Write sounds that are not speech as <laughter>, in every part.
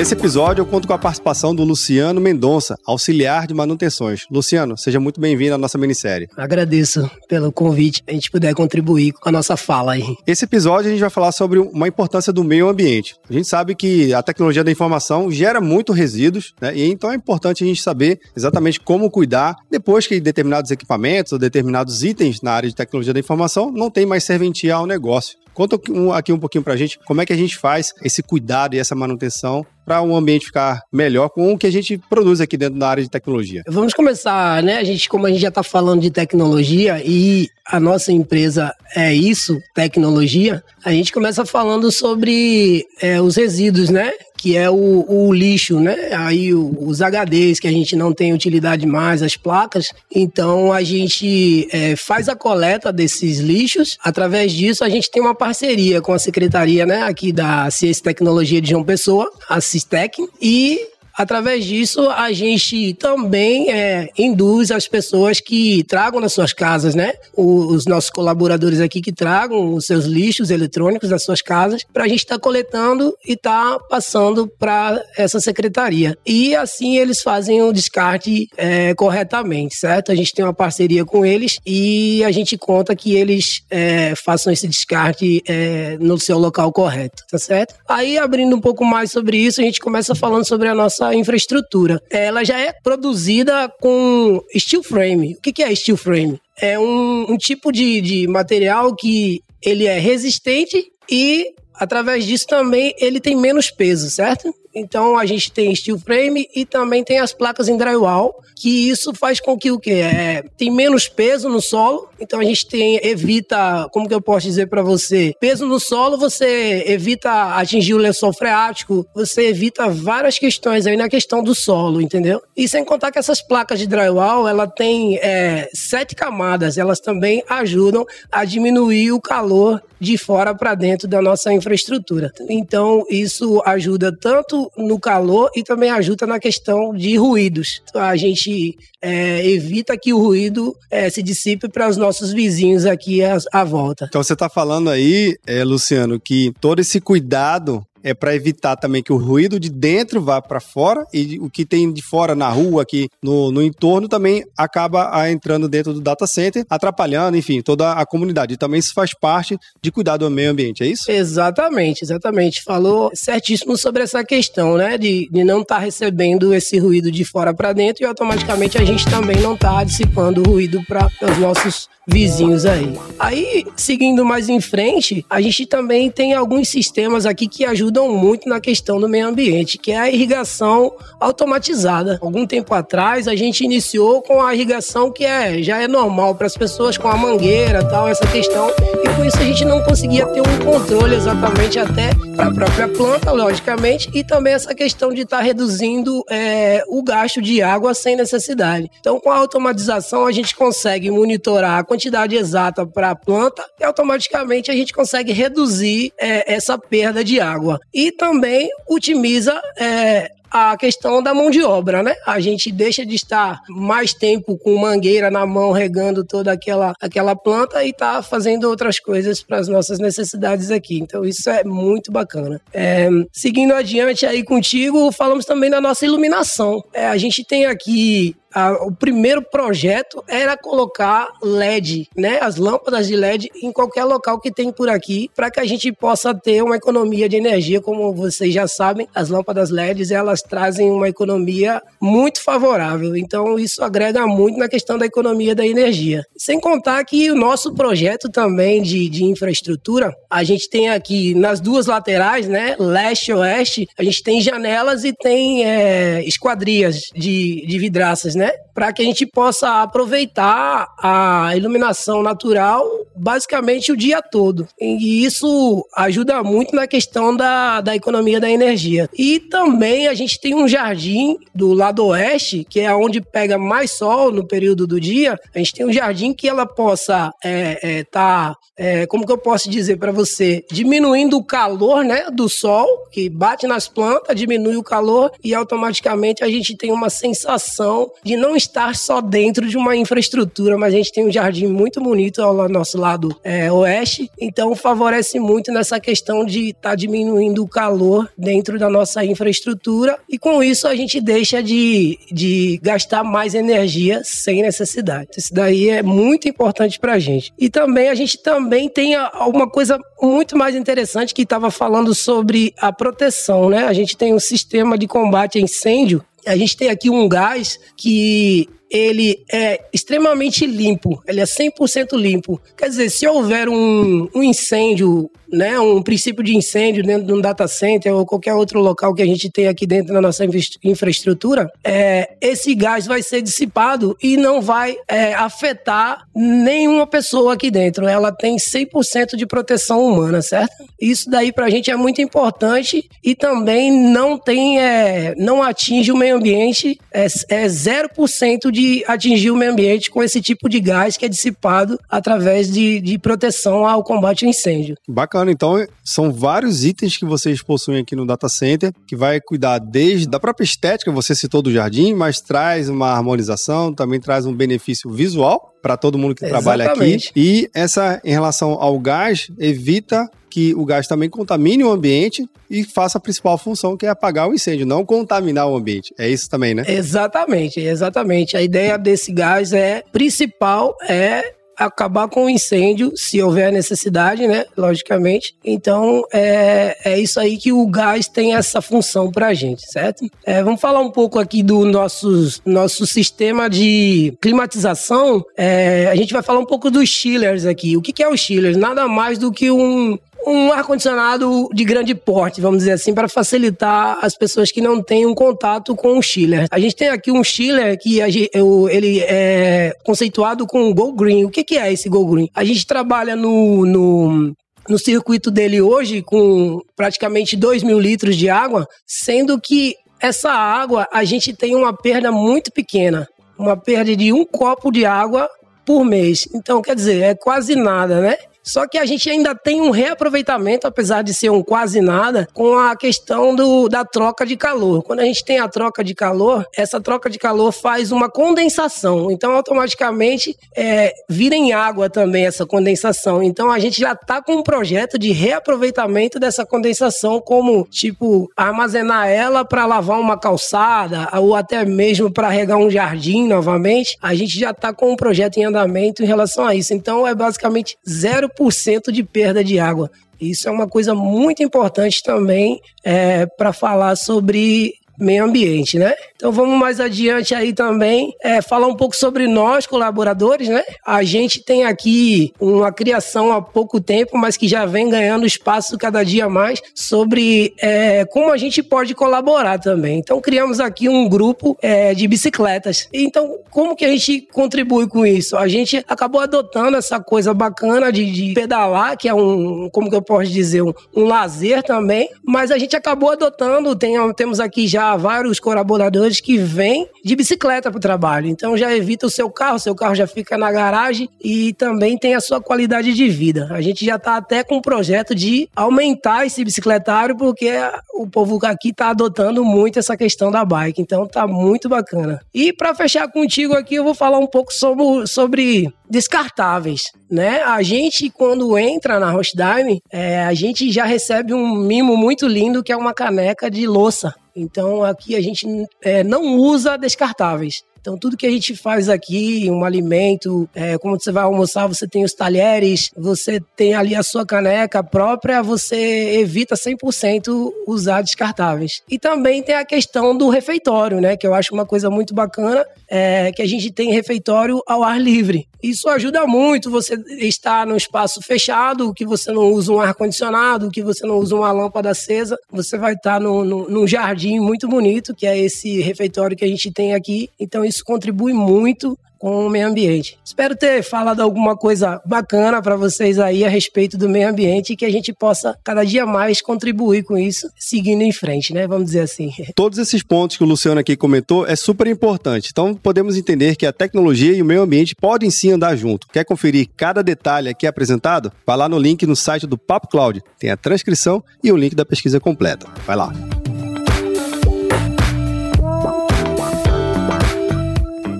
Nesse episódio, eu conto com a participação do Luciano Mendonça, auxiliar de manutenções. Luciano, seja muito bem-vindo à nossa minissérie. Agradeço pelo convite, a gente puder contribuir com a nossa fala aí. Esse episódio a gente vai falar sobre uma importância do meio ambiente. A gente sabe que a tecnologia da informação gera muito resíduos, né? E então é importante a gente saber exatamente como cuidar depois que determinados equipamentos ou determinados itens na área de tecnologia da informação não tem mais serventia ao negócio. Conta aqui um pouquinho pra gente como é que a gente faz esse cuidado e essa manutenção para um ambiente ficar melhor com o que a gente produz aqui dentro da área de tecnologia. Vamos começar, né? A gente, como a gente já está falando de tecnologia e a nossa empresa é isso, tecnologia, a gente começa falando sobre é, os resíduos, né? Que é o, o lixo, né? Aí os HDs que a gente não tem utilidade mais, as placas. Então a gente é, faz a coleta desses lixos. Através disso, a gente tem uma parceria com a secretaria, né? Aqui da Ciência e Tecnologia de João Pessoa, a Sistec, e Através disso, a gente também é, induz as pessoas que tragam nas suas casas, né? Os nossos colaboradores aqui que tragam os seus lixos eletrônicos das suas casas, para a gente estar tá coletando e estar tá passando para essa secretaria. E assim eles fazem o descarte é, corretamente, certo? A gente tem uma parceria com eles e a gente conta que eles é, façam esse descarte é, no seu local correto, tá certo? Aí, abrindo um pouco mais sobre isso, a gente começa falando sobre a nossa infraestrutura. Ela já é produzida com steel frame. O que é steel frame? É um, um tipo de, de material que ele é resistente e através disso também ele tem menos peso, certo? Então a gente tem steel frame e também tem as placas em drywall, que isso faz com que o que é, tem menos peso no solo. Então a gente tem evita, como que eu posso dizer para você, peso no solo, você evita atingir o lençol freático, você evita várias questões aí na questão do solo, entendeu? E sem contar que essas placas de drywall, ela tem é, sete camadas, elas também ajudam a diminuir o calor de fora para dentro da nossa infraestrutura. Então isso ajuda tanto no calor e também ajuda na questão de ruídos. Então, a gente é, evita que o ruído é, se dissipe para os nossos vizinhos aqui à, à volta. Então você está falando aí, é, Luciano, que todo esse cuidado é para evitar também que o ruído de dentro vá para fora e o que tem de fora na rua, aqui no, no entorno, também acaba ah, entrando dentro do data center, atrapalhando, enfim, toda a comunidade. E também isso faz parte de cuidar do meio ambiente, é isso? Exatamente, exatamente. Falou certíssimo sobre essa questão, né, de, de não estar tá recebendo esse ruído de fora para dentro e automaticamente a gente também não está dissipando o ruído para os nossos vizinhos aí. Aí, seguindo mais em frente, a gente também tem alguns sistemas aqui que ajudam muito na questão do meio ambiente, que é a irrigação automatizada. Algum tempo atrás, a gente iniciou com a irrigação que é, já é normal para as pessoas com a mangueira tal, essa questão, e com isso a gente não conseguia ter um controle exatamente até para a própria planta, logicamente, e também essa questão de estar tá reduzindo é, o gasto de água sem necessidade. Então, com a automatização, a gente consegue monitorar a quantidade exata para a planta e automaticamente a gente consegue reduzir é, essa perda de água. E também otimiza é, a questão da mão de obra, né? A gente deixa de estar mais tempo com mangueira na mão regando toda aquela, aquela planta e tá fazendo outras coisas para as nossas necessidades aqui. Então isso é muito bacana. É, seguindo adiante aí contigo, falamos também da nossa iluminação. É, a gente tem aqui a, o primeiro projeto era colocar LED, né, as lâmpadas de LED em qualquer local que tem por aqui, para que a gente possa ter uma economia de energia, como vocês já sabem, as lâmpadas LEDs elas trazem uma economia muito favorável. Então isso agrega muito na questão da economia da energia. Sem contar que o nosso projeto também de, de infraestrutura, a gente tem aqui nas duas laterais, né, leste e oeste, a gente tem janelas e tem é, esquadrias de, de vidraças, né? Para que a gente possa aproveitar a iluminação natural basicamente o dia todo. E isso ajuda muito na questão da, da economia da energia. E também a gente tem um jardim do lado oeste, que é onde pega mais sol no período do dia. A gente tem um jardim que ela possa é, é, tá, é, como que eu posso dizer para você, diminuindo o calor, né, do sol que bate nas plantas, diminui o calor e automaticamente a gente tem uma sensação de não estar só dentro de uma infraestrutura, mas a gente tem um jardim muito bonito ao nosso lado é, oeste, então favorece muito nessa questão de estar tá diminuindo o calor dentro da nossa infraestrutura e com isso a gente deixa de, de gastar mais energia sem necessidade. Isso daí é muito importante para a gente. E também a gente também tem uma coisa muito mais interessante que estava falando sobre a proteção, né? A gente tem um sistema de combate a incêndio a gente tem aqui um gás que ele é extremamente limpo, ele é 100% limpo. Quer dizer, se houver um, um incêndio né, um princípio de incêndio dentro de um data center ou qualquer outro local que a gente tem aqui dentro da nossa infraestrutura, é, esse gás vai ser dissipado e não vai é, afetar nenhuma pessoa aqui dentro. Ela tem 100% de proteção humana, certo? Isso daí para a gente é muito importante e também não tem, é, não atinge o meio ambiente, é, é 0% de atingir o meio ambiente com esse tipo de gás que é dissipado através de, de proteção ao combate ao incêndio. Bacana. Então, são vários itens que vocês possuem aqui no data center, que vai cuidar desde da própria estética, você citou do jardim, mas traz uma harmonização, também traz um benefício visual para todo mundo que Exatamente. trabalha aqui. E essa, em relação ao gás, evita que o gás também contamine o ambiente e faça a principal função, que é apagar o incêndio, não contaminar o ambiente. É isso também, né? Exatamente, exatamente. A ideia desse gás é principal é acabar com o incêndio, se houver necessidade, né? Logicamente. Então, é, é isso aí que o gás tem essa função para a gente, certo? É, vamos falar um pouco aqui do nosso, nosso sistema de climatização. É, a gente vai falar um pouco dos chillers aqui. O que, que é o chiller? Nada mais do que um, um ar-condicionado de grande porte, vamos dizer assim, para facilitar as pessoas que não têm um contato com o chiller. A gente tem aqui um chiller que ele é conceituado com Go Green. O que, é esse Go Green? A gente trabalha no, no no circuito dele hoje com praticamente 2 mil litros de água, sendo que essa água a gente tem uma perda muito pequena, uma perda de um copo de água por mês. Então, quer dizer, é quase nada, né? Só que a gente ainda tem um reaproveitamento, apesar de ser um quase nada, com a questão do, da troca de calor. Quando a gente tem a troca de calor, essa troca de calor faz uma condensação. Então, automaticamente, é, vira em água também essa condensação. Então, a gente já está com um projeto de reaproveitamento dessa condensação, como, tipo, armazenar ela para lavar uma calçada, ou até mesmo para regar um jardim novamente. A gente já está com um projeto em andamento em relação a isso. Então, é basicamente zero 0% de perda de água. Isso é uma coisa muito importante também é, para falar sobre meio ambiente, né? Então vamos mais adiante aí também, é, falar um pouco sobre nós, colaboradores, né? A gente tem aqui uma criação há pouco tempo, mas que já vem ganhando espaço cada dia mais sobre é, como a gente pode colaborar também. Então criamos aqui um grupo é, de bicicletas. Então, como que a gente contribui com isso? A gente acabou adotando essa coisa bacana de, de pedalar, que é um, como que eu posso dizer, um, um lazer também, mas a gente acabou adotando, tem, temos aqui já vários colaboradores que vêm de bicicleta para o trabalho. Então já evita o seu carro, seu carro já fica na garagem e também tem a sua qualidade de vida. A gente já está até com um projeto de aumentar esse bicicletário, porque o povo aqui está adotando muito essa questão da bike. Então tá muito bacana. E para fechar contigo aqui, eu vou falar um pouco sobre, sobre descartáveis, né? A gente, quando entra na Rochdime, é, a gente já recebe um mimo muito lindo que é uma caneca de louça. Então aqui a gente é, não usa descartáveis. Então, tudo que a gente faz aqui, um alimento, é, como você vai almoçar, você tem os talheres, você tem ali a sua caneca própria, você evita 100% usar descartáveis. E também tem a questão do refeitório, né? Que eu acho uma coisa muito bacana, é, que a gente tem refeitório ao ar livre. Isso ajuda muito você estar num espaço fechado, que você não usa um ar-condicionado, que você não usa uma lâmpada acesa. Você vai estar no, no, num jardim muito bonito, que é esse refeitório que a gente tem aqui. Então, isso contribui muito com o meio ambiente. Espero ter falado alguma coisa bacana para vocês aí a respeito do meio ambiente e que a gente possa cada dia mais contribuir com isso, seguindo em frente, né? Vamos dizer assim. <laughs> Todos esses pontos que o Luciano aqui comentou é super importante. Então podemos entender que a tecnologia e o meio ambiente podem sim andar junto. Quer conferir cada detalhe aqui apresentado? Vai lá no link no site do Papo Cloud. Tem a transcrição e o link da pesquisa completa. Vai lá.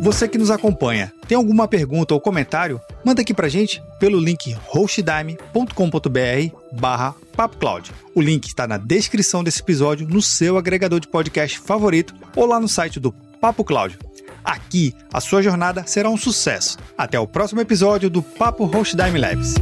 Você que nos acompanha, tem alguma pergunta ou comentário? Manda aqui pra gente pelo link hostdime.com.br barra papocloud. O link está na descrição desse episódio, no seu agregador de podcast favorito ou lá no site do Papo Cloud. Aqui, a sua jornada será um sucesso. Até o próximo episódio do Papo Hostdime Labs.